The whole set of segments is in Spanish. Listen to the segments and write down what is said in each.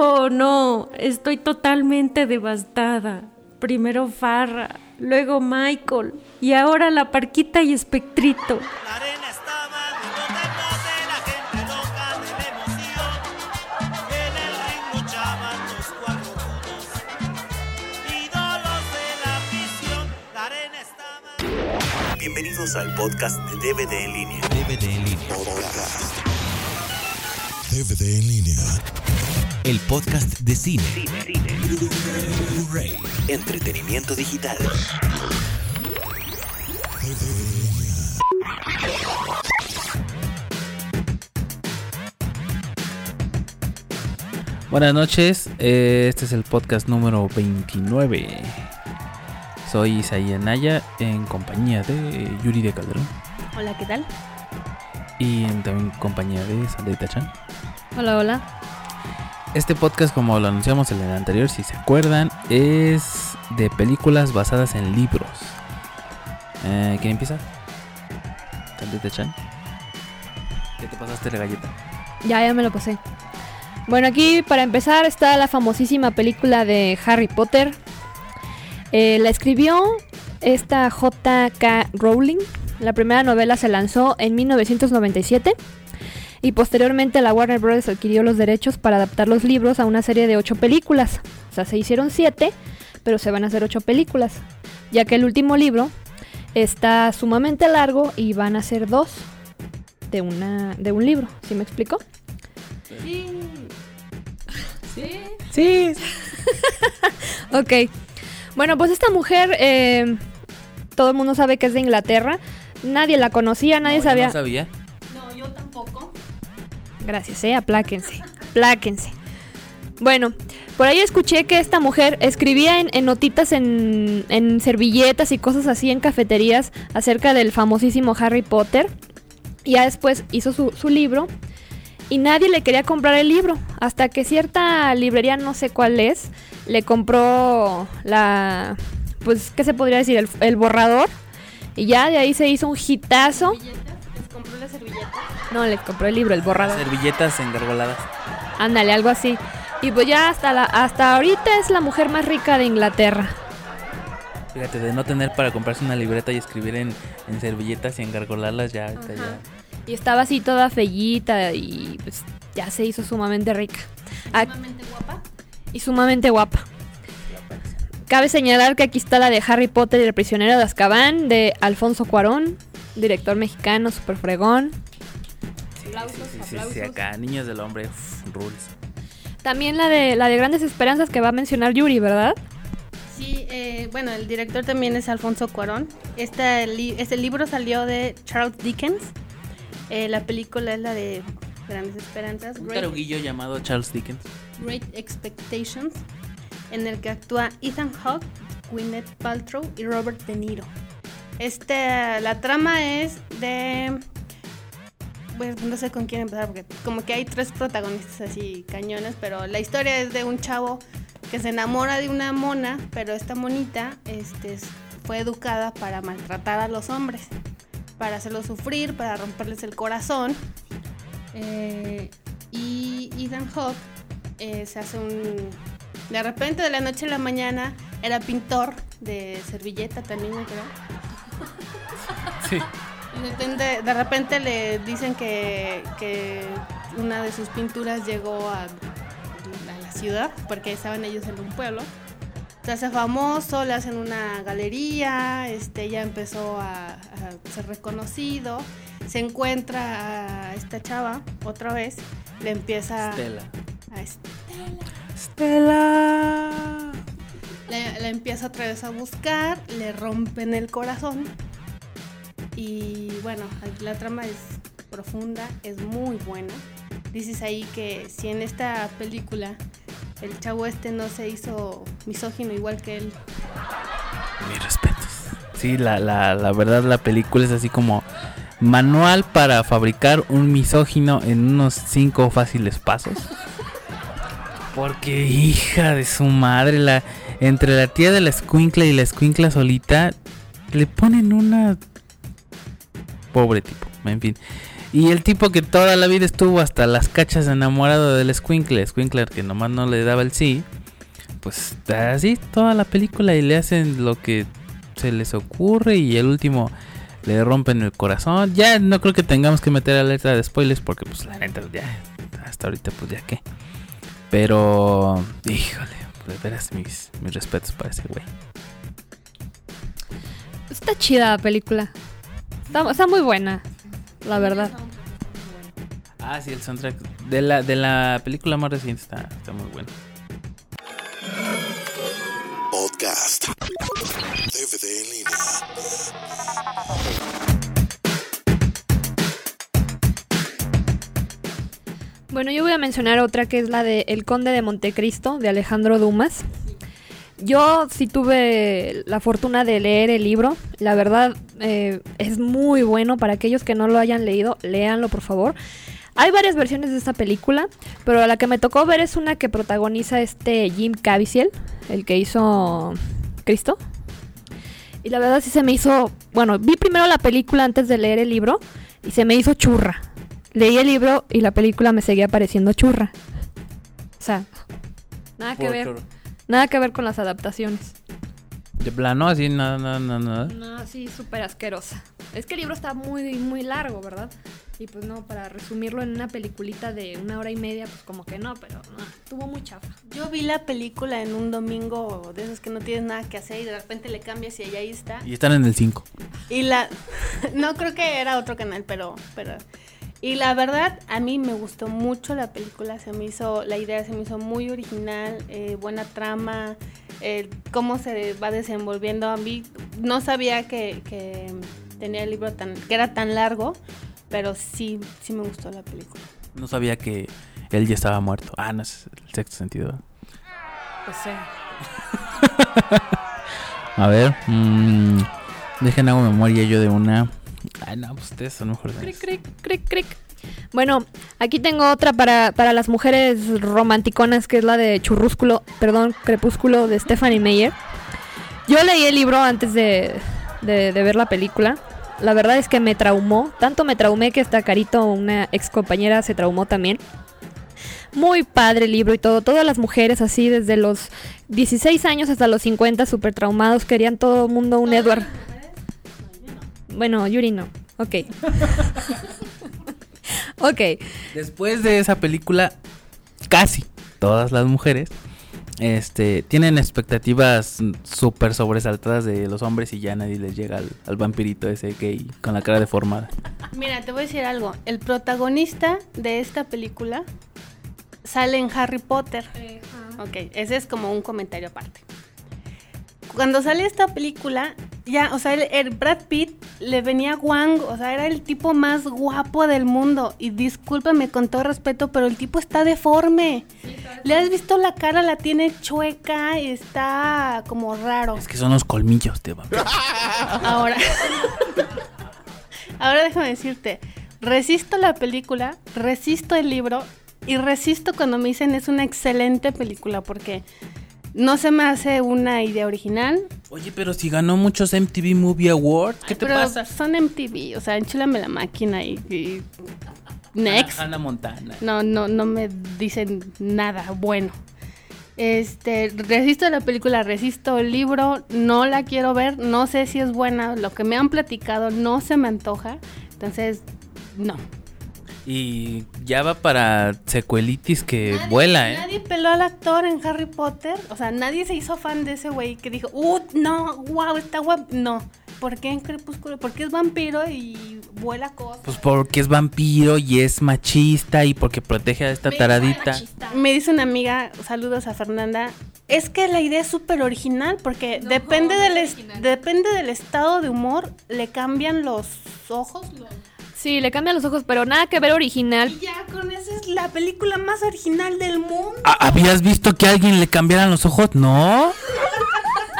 Oh, no, estoy totalmente devastada. Primero Farra, luego Michael y ahora la Parquita y Espectrito. La arena estaba de bote en bote, la gente loca de la emoción. En el ring luchaban los cuatro rudos, ídolos de la afición. La arena estaba. Bienvenidos al podcast de DVD en línea. DVD en línea. DVD en línea. El podcast de cine. Blu-ray. Entretenimiento digital. En. Buenas noches, eh, este es el podcast número 29. Soy Isaías Naya en compañía de Yuri de Calderón Hola, ¿qué tal? y en también compañía de Sandrita Chan. Hola, hola. Este podcast, como lo anunciamos en el anterior, si se acuerdan, es de películas basadas en libros. Eh, ¿Quién empieza? Chan. ¿Qué te pasaste la galleta? Ya, ya me lo pasé. Bueno, aquí para empezar está la famosísima película de Harry Potter. Eh, la escribió esta J.K. Rowling. La primera novela se lanzó en 1997 y posteriormente la Warner Bros. adquirió los derechos para adaptar los libros a una serie de ocho películas. O sea, se hicieron siete, pero se van a hacer ocho películas, ya que el último libro está sumamente largo y van a ser dos de, una, de un libro. ¿Sí me explico? Sí. Ok. Bueno, pues esta mujer, eh, todo el mundo sabe que es de Inglaterra. Nadie la conocía, nadie No, yo sabía. No sabía. Gracias, eh, apláquense, apláquense. Bueno, por ahí escuché que esta mujer escribía en, notitas en, servilletas y cosas así en cafeterías acerca del famosísimo Harry Potter. Ya después hizo su, libro y nadie le quería comprar el libro. Hasta que cierta librería, no sé cuál es, le compró la... Pues, ¿qué se podría decir? El, el borrador. Y ya de ahí se hizo un hitazo. No, le compró el libro, el borrador. Servilletas engargoladas. Ándale, algo así. Y pues ya hasta, la, hasta ahorita es la mujer más rica de Inglaterra. Fíjate, de no tener para comprarse una libreta y escribir en, en servilletas y engargolarlas, ya, ahorita ya. Y estaba así toda fellita y pues ya se hizo sumamente rica. ¿Sumamente guapa? Y sumamente guapa. Cabe señalar que aquí está la de Harry Potter y el prisionero de Azkaban de Alfonso Cuarón, director mexicano, super fregón. Sí, sí, sí, sí, sí, acá, niños del hombre, uf, rules. También la de la de Grandes Esperanzas que va a mencionar Yuri, ¿verdad? Sí, eh, bueno, el director también es Alfonso Cuarón. Este, li- este libro salió de Charles Dickens. Eh, la película es la de Grandes Esperanzas, Un Great, taruguillo llamado Charles Dickens. Great Expectations, en el que actúa Ethan Hawke, Gwyneth Paltrow y Robert De Niro. Este, la trama es de... Bueno, no sé con quién empezar porque como que hay tres protagonistas así cañones, pero la historia es de un chavo que se enamora de una mona, pero esta monita este, es- fue educada para maltratar a los hombres, para hacerlos sufrir, para romperles el corazón. Eh, y Ethan Hawke eh, se hace un... De repente, de la noche a la mañana, era pintor de servilleta también, creo. Sí. De repente, de repente le dicen que, que una de sus pinturas llegó a, a la ciudad, porque estaban ellos en un pueblo. Se hace famoso, le hacen una galería, este, ya empezó a, a ser reconocido. Se encuentra a esta chava otra vez, le empieza Estela. a est- Estela. Le, le empieza otra vez a buscar, le rompen el corazón. Y bueno, la trama es profunda, es muy buena. Dices ahí que si en esta película el chavo este no se hizo misógino igual que él, Mis respetos. Sí, la, la, la verdad la película es así como manual para fabricar un misógino en unos cinco fáciles pasos. Porque hija de su madre, la entre la tía de la escuincla y la escuincla solita le ponen una pobre tipo, en fin. Y el tipo que toda la vida estuvo hasta las cachas enamorado del Squinkle, Squinkler que nomás no le daba el sí, pues así toda la película y le hacen lo que se les ocurre y el último le rompen el corazón. Ya no creo que tengamos que meter alerta de spoilers porque pues la neta ya hasta ahorita pues ya qué. Pero híjole, de veras mis, mis respetos para ese güey. Está chida la película. Está, está muy buena, la verdad. Ah, sí, el soundtrack de la, de la película más reciente está, está muy bueno. Podcast. DVD en línea. Bueno, yo voy a mencionar otra que es la de El Conde de Montecristo, de Alejandro Dumas. Yo sí tuve la fortuna de leer el libro. La verdad eh, es muy bueno. Para aquellos que no lo hayan leído, léanlo por favor. Hay varias versiones de esta película, pero la que me tocó ver es una que protagoniza este Jim Caviezel, el que hizo Cristo. Y la verdad sí se me hizo, bueno, vi primero la película antes de leer el libro y se me hizo churra. Leí el libro y la película me seguía pareciendo churra. O sea, nada que ver, nada que ver con las adaptaciones. De plano, así, nada, nada, nada, nada. No, sí, súper asquerosa. Es que el libro está muy, muy largo, ¿verdad? Y pues no, para resumirlo en una peliculita de una hora y media, pues como que no, pero no, estuvo muy chafa. Yo vi la película en un domingo de esos que no tienes nada que hacer y de repente le cambias y ahí está. Y están en el 5. Y la no creo que era otro canal, pero pero y la verdad a mí me gustó mucho la película, se me hizo la idea se me hizo muy original, eh, buena trama, eh, cómo se va desenvolviendo a mí no sabía que, que tenía el libro tan que era tan largo, pero sí sí me gustó la película. No sabía que él ya estaba muerto. Ah, no, es el sexto sentido. Pues sí. A ver, mmm, dejen hago memoria yo de una. No, pues ustedes son mejores. Cric, cric, cric, cric. Bueno, aquí tengo otra para, para las mujeres romanticonas, que es la de Churrúsculo, perdón, Crepúsculo de Stephanie Meyer. Yo leí el libro antes de, de, de ver la película. La verdad es que me traumó. Tanto me traumé que hasta Carito, una ex compañera, se traumó también. Muy padre el libro y todo. Todas las mujeres así, desde los 16 años hasta los 50, súper traumados. Querían todo el mundo un Edward. Bueno, Yuri no. Ok. ok. Después de esa película, casi todas las mujeres este, tienen expectativas súper sobresaltadas de los hombres y ya nadie les llega al, al vampirito ese gay con la cara deformada. Mira, te voy a decir algo. El protagonista de esta película sale en Harry Potter. Ok, ese es como un comentario aparte. Cuando sale esta película, ya, o sea, el, el Brad Pitt le venía guango, o sea, era el tipo más guapo del mundo. Y discúlpame con todo respeto, pero el tipo está deforme. ¿Le has visto la cara? La tiene chueca y está como raro. Es que son los colmillos de vampiro. Ahora, ahora déjame decirte, resisto la película, resisto el libro y resisto cuando me dicen es una excelente película porque no se me hace una idea original. Oye, pero si ganó muchos MTV Movie Awards, ¿qué te pero pasa? Son MTV, o sea, enchúlame la máquina y, y next. Hannah Montana. No, no, no me dicen nada bueno. Este, resisto la película, resisto el libro, no la quiero ver, no sé si es buena, lo que me han platicado no se me antoja, entonces no. Y ya va para secuelitis que Nadie- vuela, ¿eh? Nadie peló al actor en Harry Potter, o sea, nadie se hizo fan de ese güey que dijo, uh, no, wow, está guapo, no. ¿Por qué en Crepúsculo? Porque es vampiro y vuela cosas. Pues porque es vampiro y es machista y porque protege a esta taradita. Me dice una amiga, saludos a Fernanda, es que la idea es súper original porque depende, del depende del estado de humor, le cambian los ojos. los- Sí, le cambian los ojos, pero nada que ver original. Y ya con esa es la película más original del mundo. Ah, ¿Habías visto que a alguien le cambiaran los ojos? ¿No?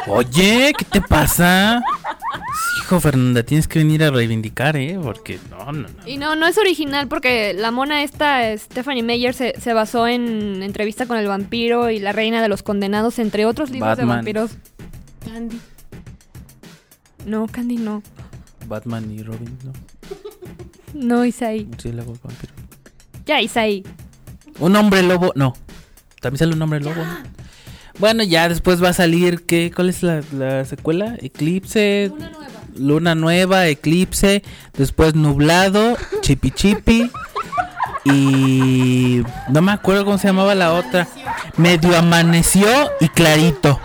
Oye, ¿qué te pasa? Hijo, Fernanda, tienes que venir a reivindicar, ¿eh? Porque no, no, no. Y no, no es original porque la mona esta, Stephanie Meyer, se, se basó en entrevista con el vampiro y la reina de los condenados, entre otros libros Batman. de vampiros. Candy. No, Candy no. Batman y Robin, ¿no? No, Isaí. Murciélago vampiro. Ya, Isaí. Un hombre lobo, no. También sale un hombre lobo. ¿no? Bueno, ya después va a salir, ¿qué? ¿Cuál es la, la secuela? Eclipse. Luna nueva. Luna nueva, Eclipse. Después Nublado, Chipi Chipi. Y no me acuerdo cómo se llamaba la otra. Medio amaneció y clarito.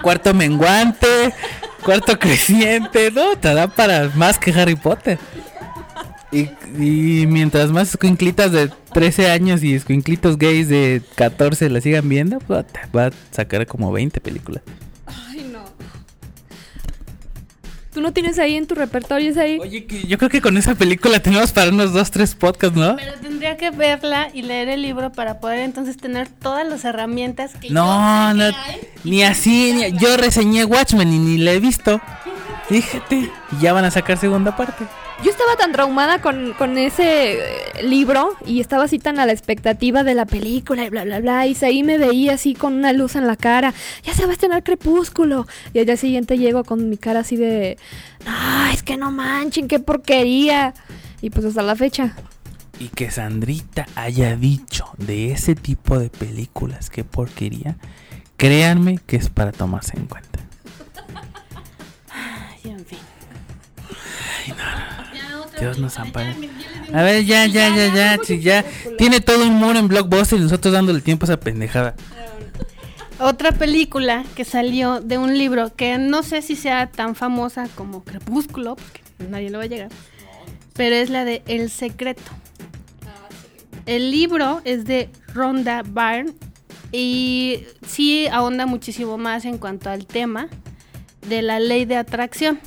Cuarto menguante, cuarto creciente, no, te da para más que Harry Potter. Y, mientras más escuinclitas de 13 años y escuinclitos gays de 14 la sigan viendo, va a sacar como 20 películas. ¿Tú no tienes ahí en tu repertorio, Isaí? Oye, que yo creo que con esa película tenemos para unos 2, 3 podcasts, ¿no? Pero tendría que verla y leer el libro para poder entonces tener todas las herramientas que No, yo no, sé que hay. ni así, ni- yo reseñé Watchmen y ni la he visto. Fíjate, y ya van a sacar segunda parte. Yo estaba tan traumada con, con ese eh, libro y estaba así tan a la expectativa de la película y bla, bla, bla. Y ahí me veía así con una luz en la cara. Ya se va a estrenar Crepúsculo. Y al día siguiente llego con mi cara así de... No, es que no manchen, qué porquería. Y pues hasta la fecha. Y que Sandrita haya dicho de ese tipo de películas, qué porquería, créanme que es para tomarse en cuenta. Dios nos ampare. A ver, ya, ya, ya, ya, chi, ya. Tiene todo un muro en Blockbuster y nosotros dándole tiempo a esa pendejada. Otra película que salió de un libro que no sé si sea tan famosa como Crepúsculo, porque nadie lo va a llegar, pero es la de El Secreto. El libro es de Rhonda Byrne y sí ahonda muchísimo más en cuanto al tema de la ley de atracción.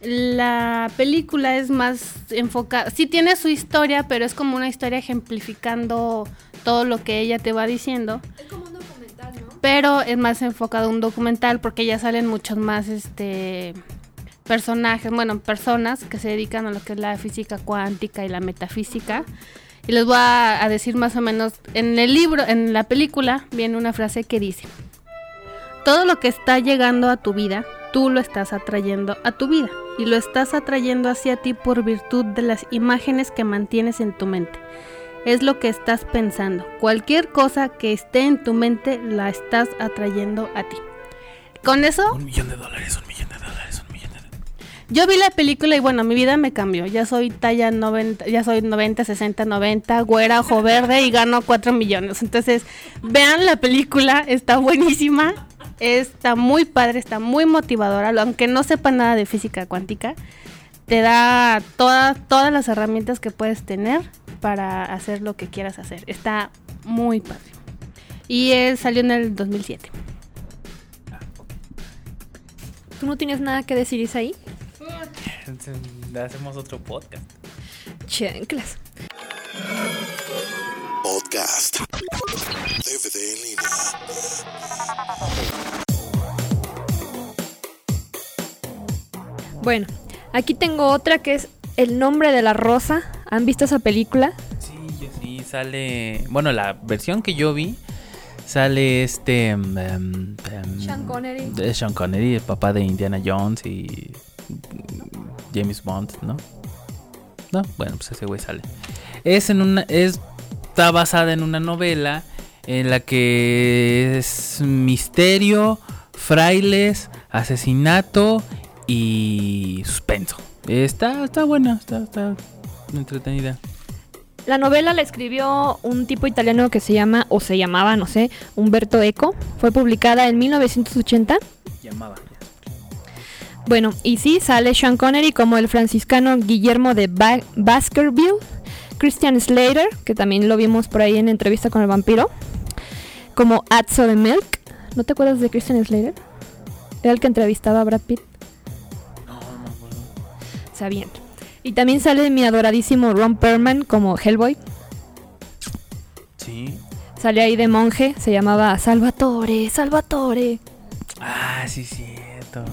La película es más enfocada, sí tiene su historia, pero es como una historia ejemplificando todo lo que ella te va diciendo pero es más enfocado a un documental porque ya salen muchos más este personajes, bueno, personas que se dedican a lo que es la física cuántica y la metafísica. Y les voy a, a decir más o menos, en el libro, en la película, viene una frase que dice, todo lo que está llegando a tu vida, tú lo estás atrayendo a tu vida. Y lo estás atrayendo hacia ti por virtud de las imágenes que mantienes en tu mente es lo que estás pensando. Cualquier cosa que esté en tu mente la estás atrayendo a ti. Con eso, Un millón de dólares, un millón de dólares, un millón de dólares. yo vi la película y bueno, mi vida me cambió. Ya soy talla 90, ya soy 90, 60, 90, güera, ojo verde y gano 4 millones. Entonces, vean la película, está buenísima. Está muy padre, está muy motivadora, aunque no sepa nada de física cuántica. Te da todas todas las herramientas que puedes tener para hacer lo que quieras hacer. Está muy padre. Y él salió en el 2007. ¿Tú no tienes nada que decir, Isaí? Hacemos otro podcast. Chanclas. Podcast. DVD en línea. Bueno, aquí tengo otra que es El nombre de la rosa. ¿Han visto esa película? Sí, yo sí, sale. Bueno, la versión que yo vi sale este. em, em, em, Sean Connery. de Sean Connery, el papá de Indiana Jones y. James Bond, ¿no? No, bueno, pues ese güey sale. Es en una. Es, está basada en una novela en la que es misterio, frailes, asesinato y suspenso. Está, está buena, está, está entretenida. La novela la escribió un tipo italiano que se llama, o se llamaba, no sé, Umberto Eco. Fue publicada en 1980. Llamaba. Bueno, y sí, sale Sean Connery como el franciscano Guillermo de ba Baskerville. Christian Slater, que también lo vimos por ahí en entrevista con el vampiro. Como Atzo de Milk. ¿No te acuerdas de Christian Slater? Era el que entrevistaba a Brad Pitt. Sabían. Y también sale mi adoradísimo Ron Perlman como Hellboy. Sí. Sale ahí de monje, se llamaba Salvatore, Salvatore. Ah, sí, cierto.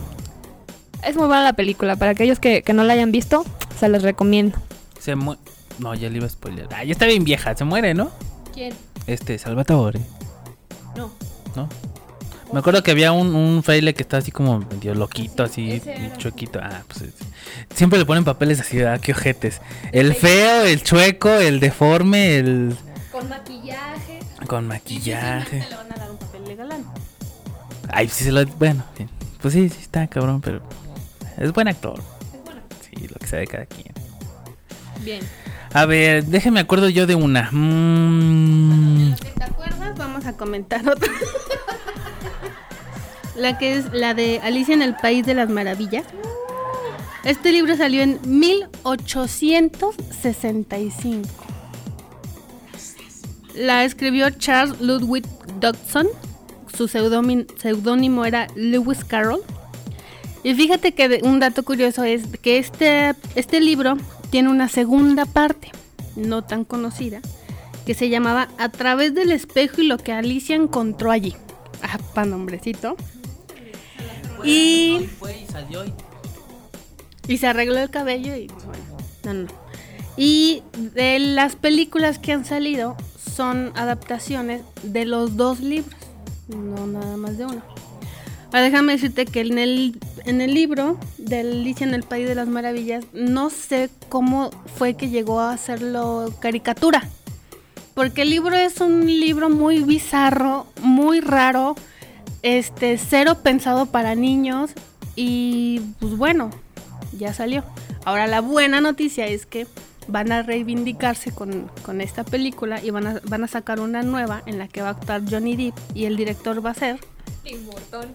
Es muy buena la película, para aquellos que, que no la hayan visto, se les recomiendo. Se muere. No, ya le iba a spoiler. Ah, ya está bien vieja, se muere, ¿no? ¿Quién? Este, Salvatore. No. ¿No? Me acuerdo que había un, un fraile que está así como medio loquito, así, chuequito. Ah, pues es- siempre le ponen papeles así, ¿verdad? Qué ojetes. El feo, el chueco, el deforme, el Con maquillaje. con maquillaje. le van a dar un papel de galán. Ay, sí se lo. Bueno, sí. pues sí, sí está cabrón, pero es buen actor. Es bueno. Sí, lo que sea de cada quien. Bien. A ver, déjeme acuerdo yo de una. Mm, Si te acuerdas, vamos a comentar otra. la que es la de Alicia en el País de las Maravillas. Este libro salió en 1865. La escribió Charles Ludwig Dodson. Su seudónimo era Lewis Carroll. Y fíjate que un dato curioso es que este, este libro tiene una segunda parte, no tan conocida, que se llamaba A través del espejo y lo que Alicia encontró allí. Ah, pa' nombrecito. Y, y se arregló el cabello y no, no. Y de las películas que han salido son adaptaciones de los dos libros, no nada más de uno. Ahora déjame decirte que en el, en el libro de Alicia en el País de las Maravillas, no sé cómo fue que llegó a hacerlo caricatura. Porque el libro es un libro muy bizarro, muy raro, este, cero pensado para niños y pues bueno, ya salió. Ahora la buena noticia es que van a reivindicarse con, con esta película y van a, van a sacar una nueva en la que va a actuar Johnny Depp y el director va a ser Tim Burton.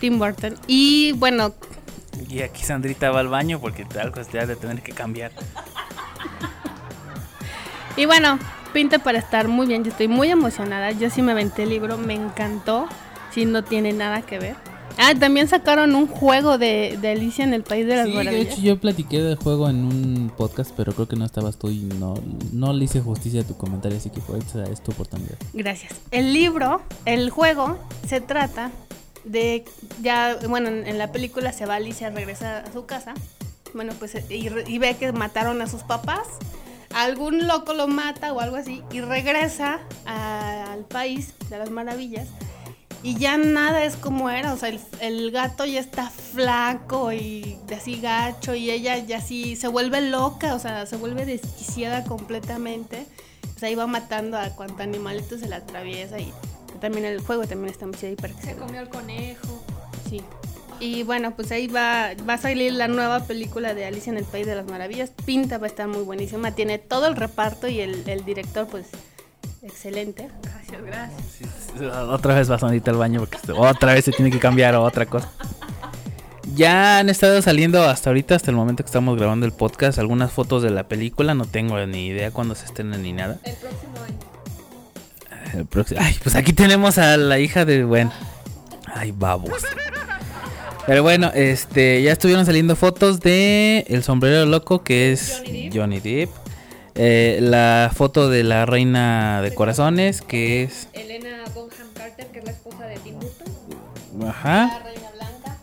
Tim Burton. Y bueno, Y aquí Sandrita va al baño porque algo se ha de tener que cambiar. y bueno, pinta para estar muy bien. Yo estoy muy emocionada. Yo sí me aventé el libro, me encantó. Si no tiene nada que ver. Ah, también sacaron un juego de, de Alicia en el País de las Sí, de Maravillas. hecho yo platiqué del juego en un podcast, pero creo que no estabas tú y no, no le hice justicia a tu comentario, así que fue esta es tu oportunidad. Gracias. El libro, el juego, se trata de ya, bueno, en, la película se va Alicia, regresa a su casa, bueno, pues y, y ve que mataron a sus papás, algún loco lo mata o algo así y regresa a- al país de las maravillas y ya nada es como era, o sea, el, el gato ya está flaco y así gacho y ella ya así se vuelve loca, o sea, se vuelve desquiciada completamente. O sea, iba matando a cuánto animalito se le atraviesa y también el juego también está muy chido ahí para que se Se comió el conejo. Sí. Y bueno, pues ahí va, va a salir la nueva película de Alicia en el País de las Maravillas. Pinta va a estar muy buenísima. Tiene todo el reparto y el, el director, pues, excelente. Gracias, gracias. Otra vez va Sandrita al baño porque otra vez se tiene que cambiar a otra cosa. Ya han estado saliendo hasta ahorita, hasta el momento que estamos grabando el podcast, algunas fotos de la película. No tengo ni idea cuándo se estrena ni nada. El próximo año. El próximo- Ay, pues aquí tenemos a la hija de. Bueno. Ay, babos. Pero bueno, este. Ya estuvieron saliendo fotos de El sombrero loco, que es Johnny Depp. Johnny Depp. Eh, la foto de la reina de corazones, que es. Elena Bonham Carter, que es la esposa de Tim Burton. Ajá. La reina blanca.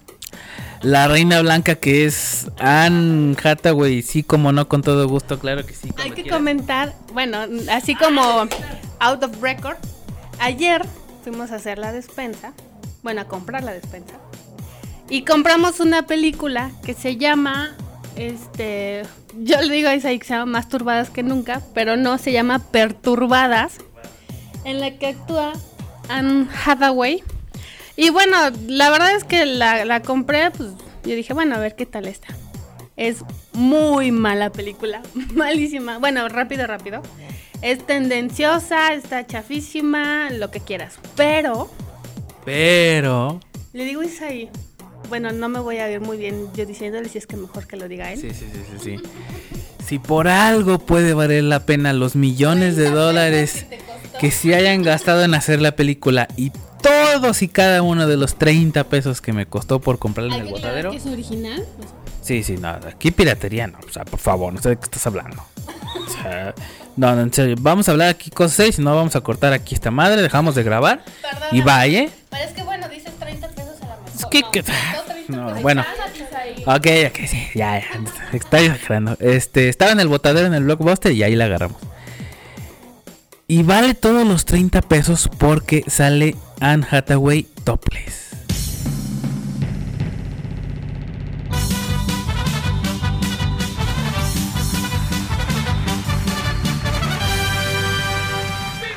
La reina blanca, que es Anne Hathaway. Sí, como no, con todo gusto, claro que sí. Hay que quieras. comentar, bueno, así como out of record, ayer fuimos a hacer la despensa, bueno, a comprar la despensa, y compramos una película que se llama, este, yo le digo a Isaí que se llama Más Turbadas que Nunca, pero no, se llama Perturbadas, en la que actúa Anne Hathaway. Y bueno, la verdad es que la, la compré, pues yo dije, bueno, a ver qué tal está. Es muy mala película, malísima. Bueno, rápido, rápido. Es tendenciosa, está chafísima, lo que quieras. Pero, Pero. le digo Isaí, bueno, no me voy a ver muy bien yo diciéndole si es que mejor que lo diga él. Sí, sí, sí, sí, sí. Si por algo puede valer la pena los millones de dólares que se hayan gastado en hacer la película y todos y cada uno de los 30 pesos que me costó por comprarla en el botadero. es original. Sí, sí, no, aquí piratería no, o sea, por favor, no sé de qué estás hablando. O sea, no, no, en serio, vamos a hablar aquí cosas si no vamos a cortar aquí esta madre, dejamos de grabar y vaya. Pero es que bueno, ¿Qué- qué- No, bueno. Ok, ok, sí, ya, ya. Está exagerando. Este, estaba en el botadero en el blockbuster y ahí la agarramos. Y vale todos los 30 pesos porque sale Anne Hathaway topless.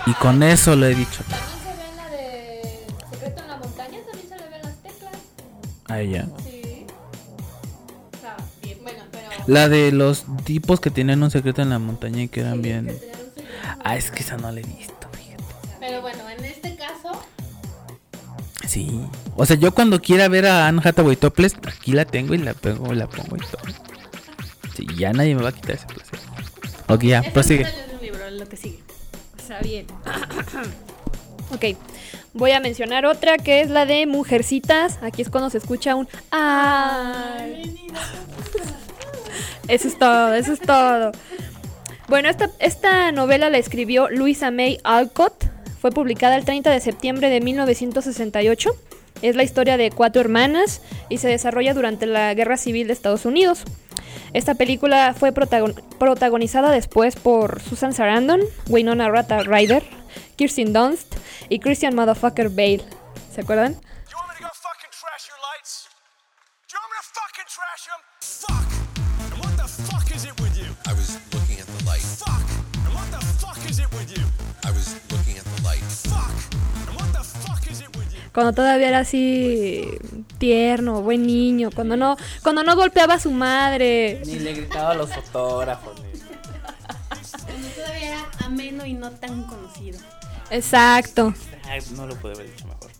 Y con eso lo he dicho. A ella. Sí. O sea, bien, bueno, pero. La de los tipos que tenían un secreto en la montaña y que eran bien. Ah, es que esa no la he visto, fíjate. Pero bueno, en este caso. Sí. O sea, yo cuando quiera ver a Anne Hathaway topless, aquí la tengo y la pego, la pongo y todo. Sí, ya nadie me va a quitar ese placer. Ok, ya, prosigue. no es un libro, lo que sigue. Está bien. ok. Voy a mencionar otra que es la de Mujercitas. Aquí es cuando se escucha un ay. Eso es todo, eso es todo. Bueno, esta, novela la escribió Louisa May Alcott. Fue publicada el 30 de septiembre de 1968. Es la historia de cuatro hermanas y se desarrolla durante la Guerra Civil de Estados Unidos. Esta película fue protagon- protagonizada después por Susan Sarandon, Winona Rata Ryder, Kirsten Dunst y Christian Motherfucker Bale. ¿Se acuerdan? Cuando todavía era así tierno, buen niño, cuando no, cuando no golpeaba a su madre. Ni le gritaba a los fotógrafos. Cuando todavía era ameno y no tan conocido. Exacto. no lo pude haber dicho mejor.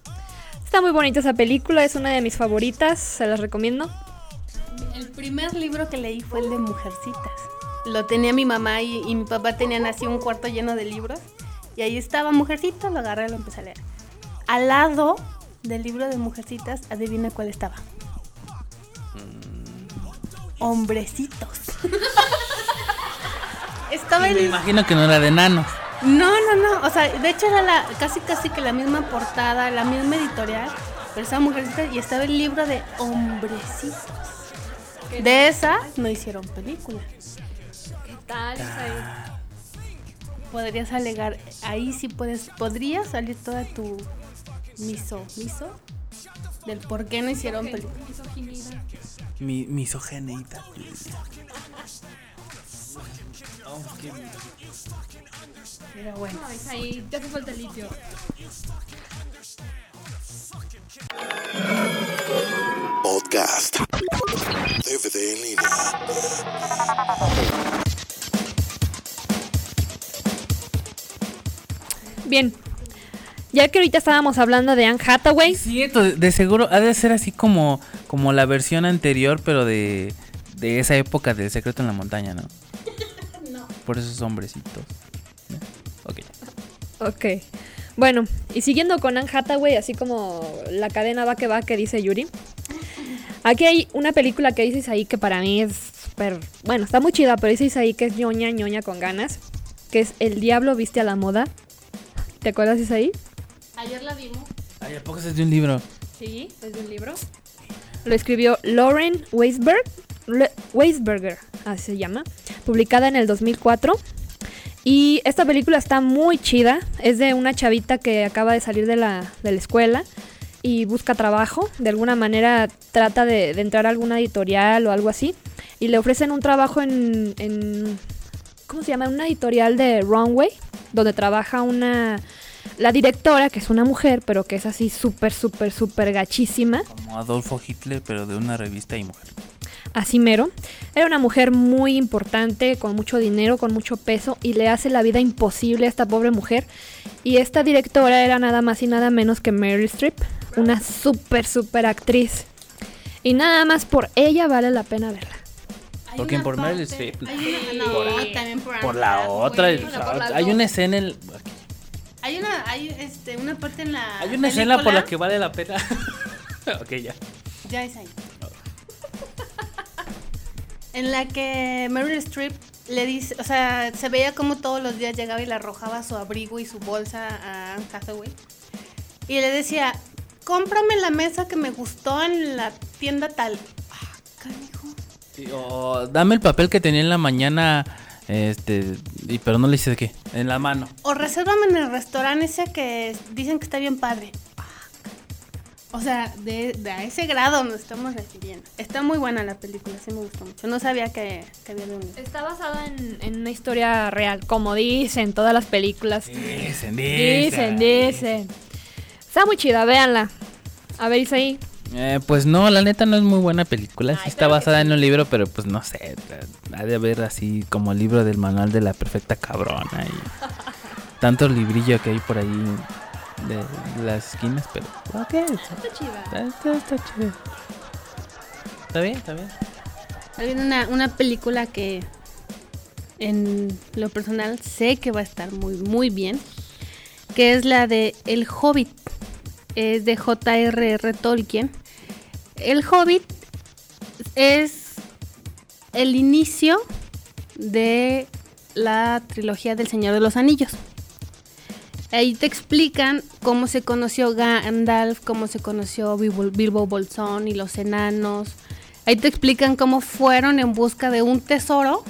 Está muy bonita esa película, es una de mis favoritas, se las recomiendo. El primer libro que leí fue el de Mujercitas. Lo tenía mi mamá y, y mi papá tenían así un cuarto lleno de libros. Y ahí estaba Mujercitas, lo agarré y lo empecé a leer. Al lado del libro de Mujercitas, adivina cuál estaba. Hombrecitos. estaba Me el... imagino que no era de nanos. No, no, no. O sea, de hecho era la, casi casi que la misma portada, la misma editorial. Pero estaba Mujercitas y estaba el libro de Hombrecitos. De esa no hicieron película. ¿Qué tal? Podrías alegar, ahí sí puedes, podría salir toda tu miso, miso del por qué no hicieron película. Mi misogeneita. Pero bueno. ahí te hace falta litio. Podcast. DVD en línea. Bien. Ya que ahorita estábamos hablando de Anne Hathaway, Cierto, de, de seguro ha de ser así como, como la versión anterior, pero de, de esa época del secreto en la montaña, ¿no? Por esos hombrecitos. Ok. Ok. Bueno, y siguiendo con Anne Hathaway, así como la cadena va que va que dice Yuri. Aquí hay una película que dices ahí que para mí es súper... Bueno, está muy chida, pero dices ahí que es ñoña, ñoña con ganas. Que es El Diablo Viste a la Moda. ¿Te acuerdas de esa ahí? Ayer la vimos. Ay, ¿a poco es de un libro? Sí, es de un libro. Lo escribió Lauren Weisberg, Le- Weisberger, así se llama, publicada en el 2004. Y esta película está muy chida. Es de una chavita que acaba de salir de la, de la escuela y busca trabajo. De alguna manera trata de, entrar a alguna editorial o algo así. Y le ofrecen un trabajo en, en ¿cómo se llama? Una editorial de Runway, donde trabaja una... La directora, que es una mujer, pero que es así súper, súper, súper gachísima. Como Adolfo Hitler, pero de una revista y mujer. Así mero. Era una mujer muy importante, con mucho dinero, con mucho peso, y le hace la vida imposible a esta pobre mujer. Y esta directora era nada más y nada menos que Meryl Streep, una súper, súper actriz. Y nada más por ella vale la pena verla. ¿Por qué? una ¿Por Meryl Streep? Hay una, no, también por, la otra. Hay dos. una escena en... Hay una, hay este, una parte en la. Hay una escena por película- la que vale la pena. ok, ya. Ya es ahí. En la que Meryl Streep le dice, o sea, se veía como todos los días llegaba y le arrojaba su abrigo y su bolsa a Anne Hathaway. Y le decía, cómprame la mesa que me gustó en la tienda tal. Ah, canijo. Sí, O dame el papel que tenía en la mañana este Y, pero no le hice de qué. En la mano. O resérvame en el restaurante ese que dicen que está bien padre. O sea, de, de a ese grado nos estamos refiriendo. Está muy buena la película, sí me gustó mucho. No sabía que, que había un... Está basada en, en una historia real, como dicen todas las películas. Dicen, Dicen, dicen. Está muy chida, véanla. A ver, Isaí. Eh, pues no, la neta no es muy buena película. Sí está basada en un libro, pero pues no sé. Ha de haber así como el libro del manual de la perfecta cabrona y tanto librillo que hay por ahí de las esquinas, pero ok, está, chida. está, está, está chido. Está bien, está bien. Una, una película que en lo personal sé que va a estar muy, muy bien. Que es la de El Hobbit. Es de J.R.R. Tolkien. El Hobbit es el inicio de la trilogía del Señor de los Anillos. Ahí te explican cómo se conoció Gandalf, cómo se conoció Bilbo, Bilbo Bolsón y los enanos. Ahí te explican cómo fueron en busca de un tesoro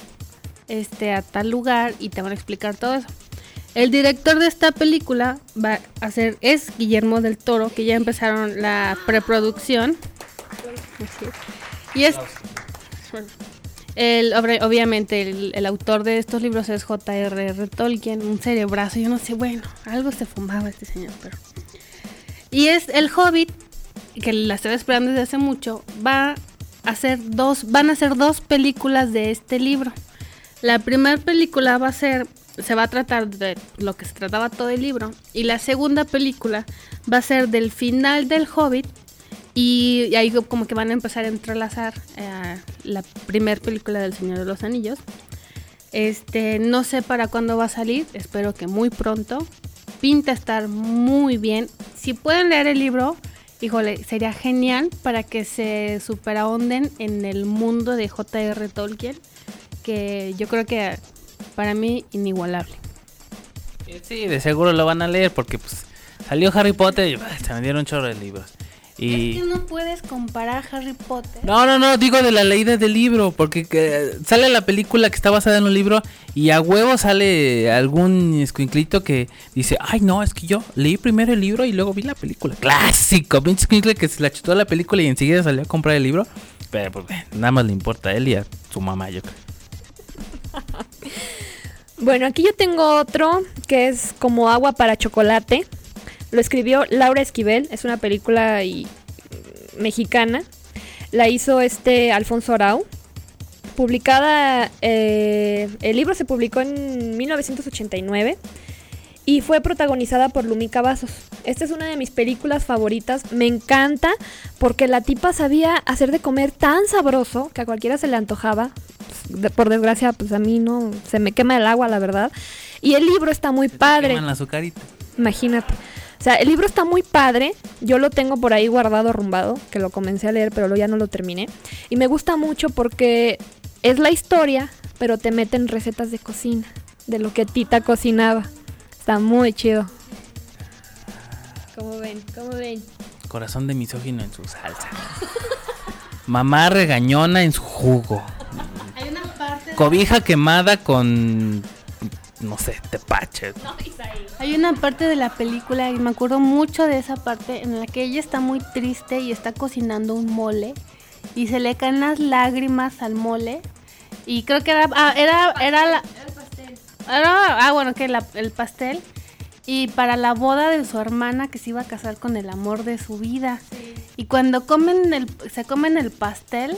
este, a tal lugar y te van a explicar todo eso. El director de esta película va a ser, es Guillermo del Toro, que ya empezaron la preproducción. Y es... El, obviamente el, autor de estos libros es J.R.R. Tolkien, un cerebrazo, yo no sé, bueno, algo se fumaba este señor, pero... Y es el Hobbit, que la estaba esperando desde hace mucho, va a hacer dos, van a hacer dos películas de este libro. La primera película va a ser, se va a tratar de lo que se trataba todo el libro, y la segunda película va a ser del final del Hobbit y, y ahí como que van a empezar a entrelazar eh, la primera película del Señor de los Anillos. Este, no sé para cuándo va a salir, espero que muy pronto. Pinta estar muy bien. Si pueden leer el libro, híjole, sería genial para que se superahonden en el mundo de J.R. Tolkien, que yo creo que para mí inigualable. Sí, de seguro lo van a leer porque pues salió Harry Potter y ah, se vendieron un chorro de libros. Y... Es que no puedes comparar Harry Potter. No, no, no, digo de la leída del libro, porque que, sale la película que está basada en un libro y a huevo sale algún escuinclito que dice, ay no, es que yo leí primero el libro y luego vi la película. Clásico, pinche escuincle que se la chutó la película y enseguida salió a comprar el libro. Pero pues eh, nada más le importa a él y a su mamá, yo creo. Bueno, aquí yo tengo otro que es como agua para chocolate. Lo escribió Laura Esquivel, es una película y- mexicana. La hizo este Alfonso Arau. Publicada, eh, el libro se publicó en 1989 y fue protagonizada por Lumi Cavazos. Esta es una de mis películas favoritas. Me encanta porque la tipa sabía hacer de comer tan sabroso que a cualquiera se le antojaba. De- por desgracia, pues a mí no, se me quema el agua, la verdad. Y el libro está muy padre. Queman. Imagínate. O sea, el libro está muy padre. Yo lo tengo por ahí guardado, arrumbado, que lo comencé a leer, pero luego ya no lo terminé. Y me gusta mucho porque es la historia, pero te meten recetas de cocina, de lo que Tita cocinaba. Está muy chido. ¿Cómo ven? ¿Cómo ven? Corazón de misógino en su salsa. Mamá regañona en su jugo. Hay una parte Cobija quemada con, no sé, tepache. Hay una parte de la película y me acuerdo mucho de esa parte en la que ella está muy triste y está cocinando un mole y se le caen las lágrimas al mole y creo que era ah, era era la era- ah bueno que la- el pastel y para la boda de su hermana que se iba a casar con el amor de su vida. Y cuando comen el se comen el pastel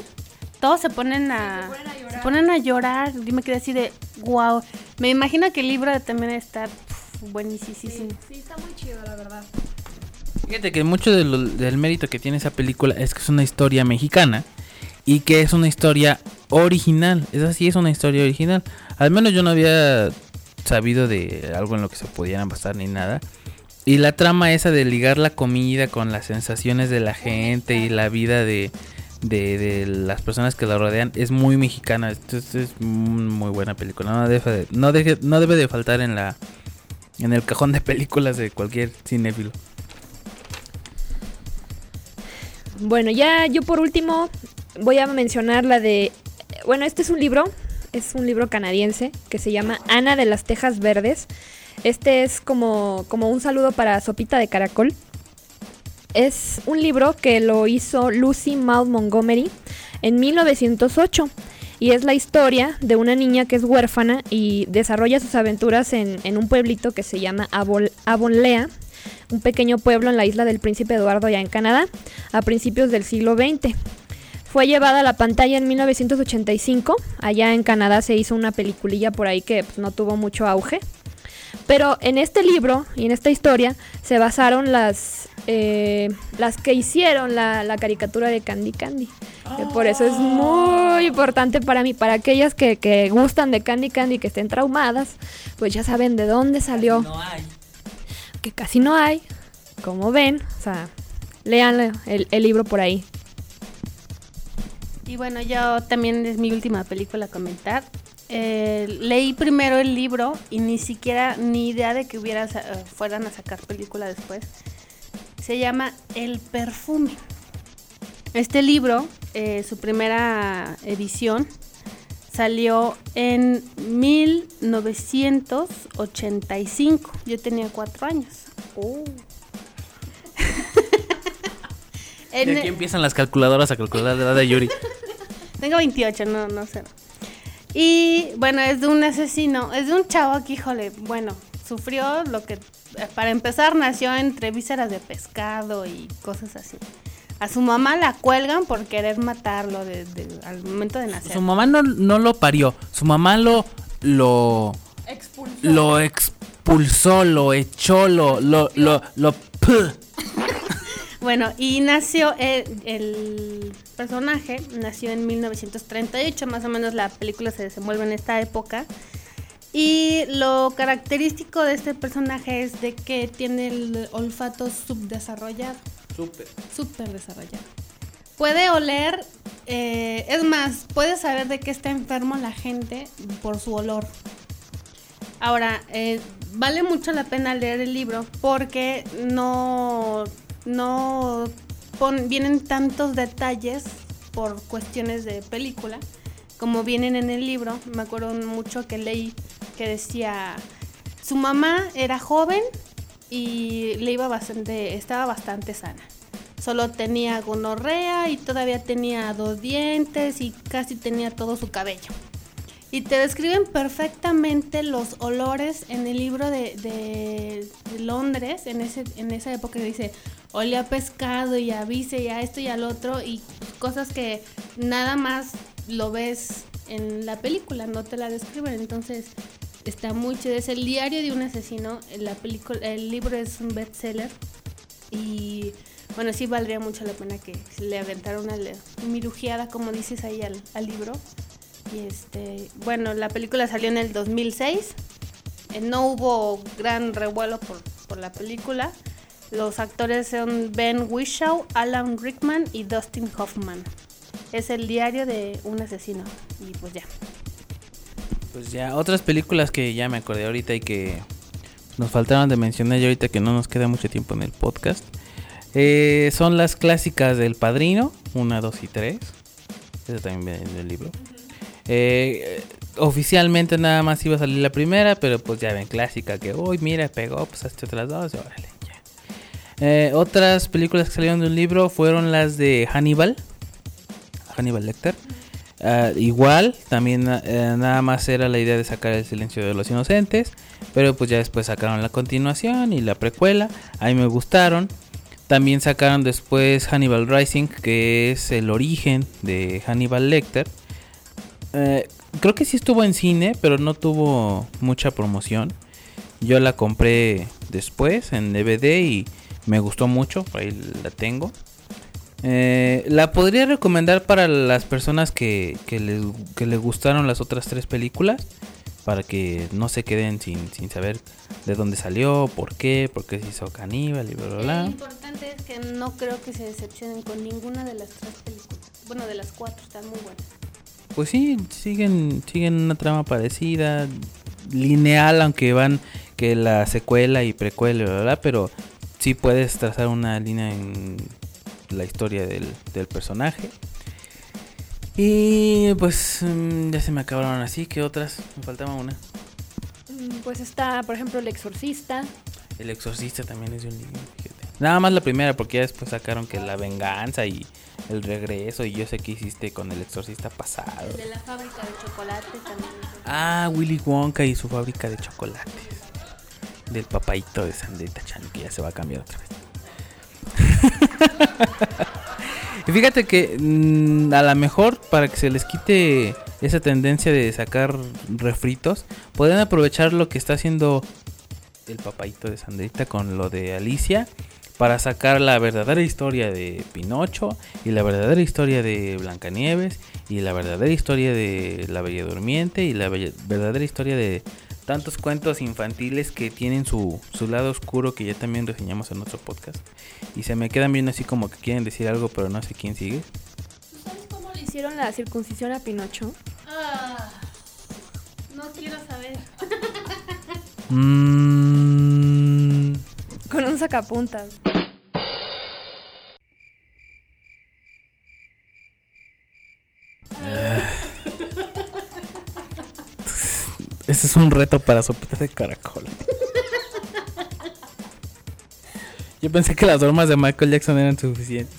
todos se ponen a, se ponen a llorar. Yo me quedé así de, wow. Me imagino que el libro también está buenísimo. Sí, está muy chido, la verdad. Fíjate que mucho de lo- del mérito que tiene esa película es que es una historia mexicana y que es una historia original. Es así, es una historia original. Al menos yo no había sabido de algo en lo que se pudieran basar ni nada. Y la trama esa de ligar la comida con las sensaciones de la gente y la vida de, de, de las personas que la rodean es muy mexicana. Entonces es muy buena película. No debe de, no deje- no debe de faltar en la en el cajón de películas de cualquier cinéfilo. Bueno, ya yo por último voy a mencionar la de... Bueno, este es un libro, Es un libro canadiense que se llama Ana de las Tejas Verdes. Este es como, como un saludo para Sopita de Caracol. Es un libro que lo hizo Lucy Maud Montgomery en 1908 y es la historia de una niña que es huérfana y desarrolla sus aventuras en, un pueblito que se llama Avon- Avonlea, un pequeño pueblo en la isla del Príncipe Eduardo ya en Canadá, a principios del siglo XX. Fue llevada a la pantalla en 1985, allá en Canadá se hizo una peliculilla por ahí que pues, no tuvo mucho auge. Pero en este libro y en esta historia se basaron las, eh, las que hicieron la, la caricatura de Candy Candy. Que por eso es muy importante para mí, para aquellas que, que gustan de Candy Candy, que estén traumadas, pues ya saben de dónde salió. Que casi no hay, como ven, o sea, lean el, el libro por ahí. Y bueno, yo también es mi última película a comentar. Eh, leí primero el libro y ni siquiera ni idea de que hubiera eh, fueran a sacar película después. Se llama El perfume. Este libro, eh, su primera edición, salió en 1985. Yo tenía cuatro años. Y En- aquí empiezan las calculadoras a calcular la edad de Yuri. Tengo 28, no, no sé. Y bueno, es de un asesino, es de un chavo que, híjole, bueno, sufrió lo que, para empezar, nació entre vísceras de pescado y cosas así. A su mamá la cuelgan por querer matarlo de- de- al momento de nacer. Su mamá no, no lo parió, su mamá lo lo lo expulsó, lo echó, lo lo lo, lo p- Bueno, y nació el, el personaje, nació en 1938, más o menos la película se desenvuelve en esta época. Y lo característico de este personaje es de que tiene el olfato subdesarrollado. Súper desarrollado. Puede oler, eh, es más, puede saber de qué está enfermo la gente por su olor. Ahora, eh, vale mucho la pena leer el libro porque no, no vienen tantos detalles por cuestiones de película como vienen en el libro. Me acuerdo mucho que leí que decía, su mamá era joven y le iba bastante, estaba bastante sana. Solo tenía gonorrea y todavía tenía dos dientes y casi tenía todo su cabello. Y te describen perfectamente los olores en el libro de, de- Londres, en, ese, en esa época dice, olía a pescado y a y a esto y al otro, y cosas que nada más lo ves en la película, no te la describen. Entonces está muy chido. Es el diario de un asesino. La película, el libro es un bestseller. Y bueno, sí valdría mucho la pena que le aventara una mirujeada, como dices ahí, al, al libro. Y este, bueno, la película salió en el 2006. Eh, no hubo gran revuelo por, por la película. Los actores son Ben Whishaw, Alan Rickman y Dustin Hoffman. Es el diario de un asesino. Y pues ya. Pues ya, otras películas que ya me acordé ahorita y que nos faltaron de mencionar ya ahorita que no nos queda mucho tiempo en el podcast. eh, son las clásicas del Padrino, 1, 2 y 3. Eso también viene en el libro. Eh, oficialmente nada más iba a salir la primera, pero pues ya ven, clásica que, uy, mira, pegó, pues hasta otras dos, órale, ya. Eh, otras películas que salieron de un libro fueron las de Hannibal, Hannibal Lecter. Ah, igual, también eh, nada más era la idea de sacar el silencio de los inocentes, pero pues ya después sacaron la continuación y la precuela, a mí me gustaron. También sacaron después Hannibal Rising, que es el origen de Hannibal Lecter. Eh, creo que sí estuvo en cine, pero no tuvo mucha promoción. Yo la compré después en DVD y me gustó mucho, ahí la tengo. Eh, la podría recomendar para las personas que, que, les, que les gustaron las otras tres películas. Para que no se queden sin, sin saber de dónde salió, por qué, por qué se hizo caníbal y bla bla Lo bla. importante es que no creo que se decepcionen con ninguna de las tres películas. Bueno, de las cuatro, están muy buenas. Pues sí, siguen, siguen una trama parecida, lineal, aunque van que la secuela y precuela, y bla, bla, bla, pero sí puedes trazar una línea en la historia del, del personaje. Y pues mm, ya se me acabaron así. ¿Qué otras? Me faltaba una. Mm, Pues está, por ejemplo, El Exorcista. El Exorcista también es de un libro, fíjate. Nada más la primera, porque ya después sacaron que la venganza y el regreso. Y yo sé que hiciste con el Exorcista pasado. De la fábrica de chocolate también. Ah, Willy Wonka y su fábrica de chocolates. Del papaito de Sandrita Chan, que ya se va a cambiar otra vez. y fíjate que mm, a lo mejor para que se les quite esa tendencia de sacar refritos, pueden aprovechar lo que está haciendo el papaito de Sandrita con lo de Alicia para sacar la verdadera historia de Pinocho y la verdadera historia de Blancanieves y la verdadera historia de La Bella Durmiente y la bella- verdadera historia de tantos cuentos infantiles que tienen su, su lado oscuro que ya también reseñamos en otro podcast y se me quedan viendo así como que quieren decir algo pero no sé quién sigue. ¿Sabes cómo le hicieron la circuncisión a Pinocho? Ah, no quiero saber. Mm, Con un sacapuntas. ese es un reto para sopitas de caracol. Yo pensé que las bromas de Michael Jackson eran suficientes.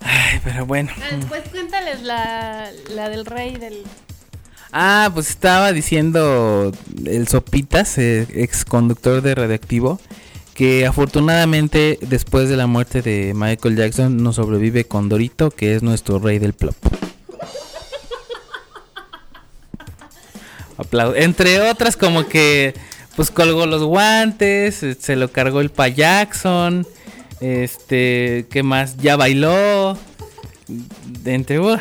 Ay, pero bueno. Ah, Pues cuéntales la, la del rey del... Ah, pues estaba diciendo el Sopitas, eh, ex conductor de Radioactivo, que afortunadamente después de la muerte de Michael Jackson nos sobrevive Condorito, que es nuestro rey del plop. Aplau- Entre otras como que pues colgó los guantes, eh, se lo cargó el pa Jackson, este, ¿qué más? Ya bailó. Entre vos,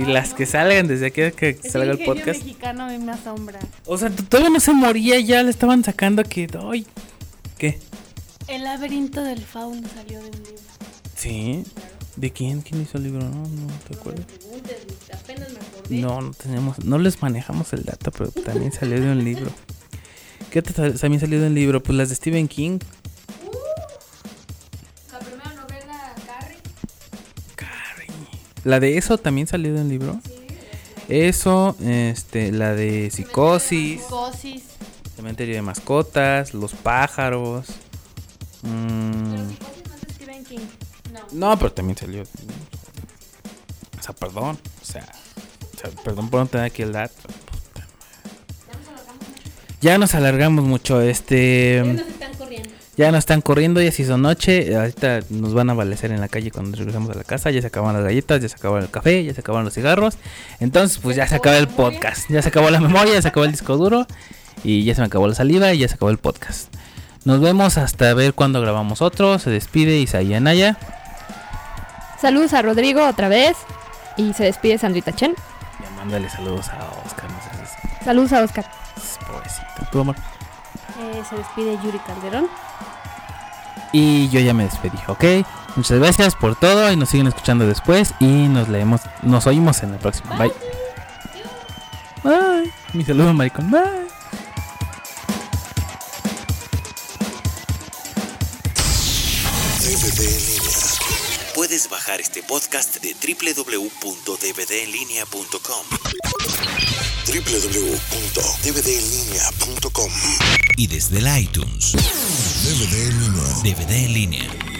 y las que salgan desde aquí que salga el ingenio podcast. mexicano a mí me asombra. O sea, todavía no se moría, ya le estaban sacando que. ¡Ay! ¿Qué? El laberinto del fauno salió de un libro. Sí. ¿De quién? ¿Quién hizo el libro? No, no te acuerdas. Apenas me acordé. No, no tenemos, no les manejamos el dato, pero también salió de un libro. ¿Qué también salió de un libro? Pues las de Stephen King. La de eso también salió de un libro. Eso, este, la de Psicosis, Psicosis. Cementerio de Mascotas, Los Pájaros. mm, Stephen King. No, pero también salió. O sea, perdón. O sea, o sea, perdón por no tener aquí el dato. Ya nos alargamos mucho. Este. Ya nos están corriendo, ya se hizo noche. Ahorita nos van a valecer en la calle cuando regresemos a la casa. Ya se acabaron las galletas, ya se acabó el café, ya se acabaron los cigarros. Entonces, pues ya se acabó el podcast. Ya se acabó la memoria, ya se acabó el disco duro. Y ya se me acabó la saliva y ya se acabó el podcast. Nos vemos hasta ver cuándo grabamos otro. Se despide Isaías Naya. Saludos a Rodrigo otra vez. Y se despide Sandrita Chen. Ya mándale saludos a Oscar. No así, Saludos a Oscar. pobrecito. Tu amor. Eh, se despide Yuri Calderón. Y yo ya me despedí, ¿ok? Muchas gracias por todo y nos siguen escuchando después y nos leemos, nos oímos en el próximo. Bye. Bye. Mi saludo, maricón. Bye. DVD en línea. Puedes bajar este podcast de www.dvdenlinea.com. www.dvdenlinea.com Y desde el iTunes. DVD en línea. DVD en línea.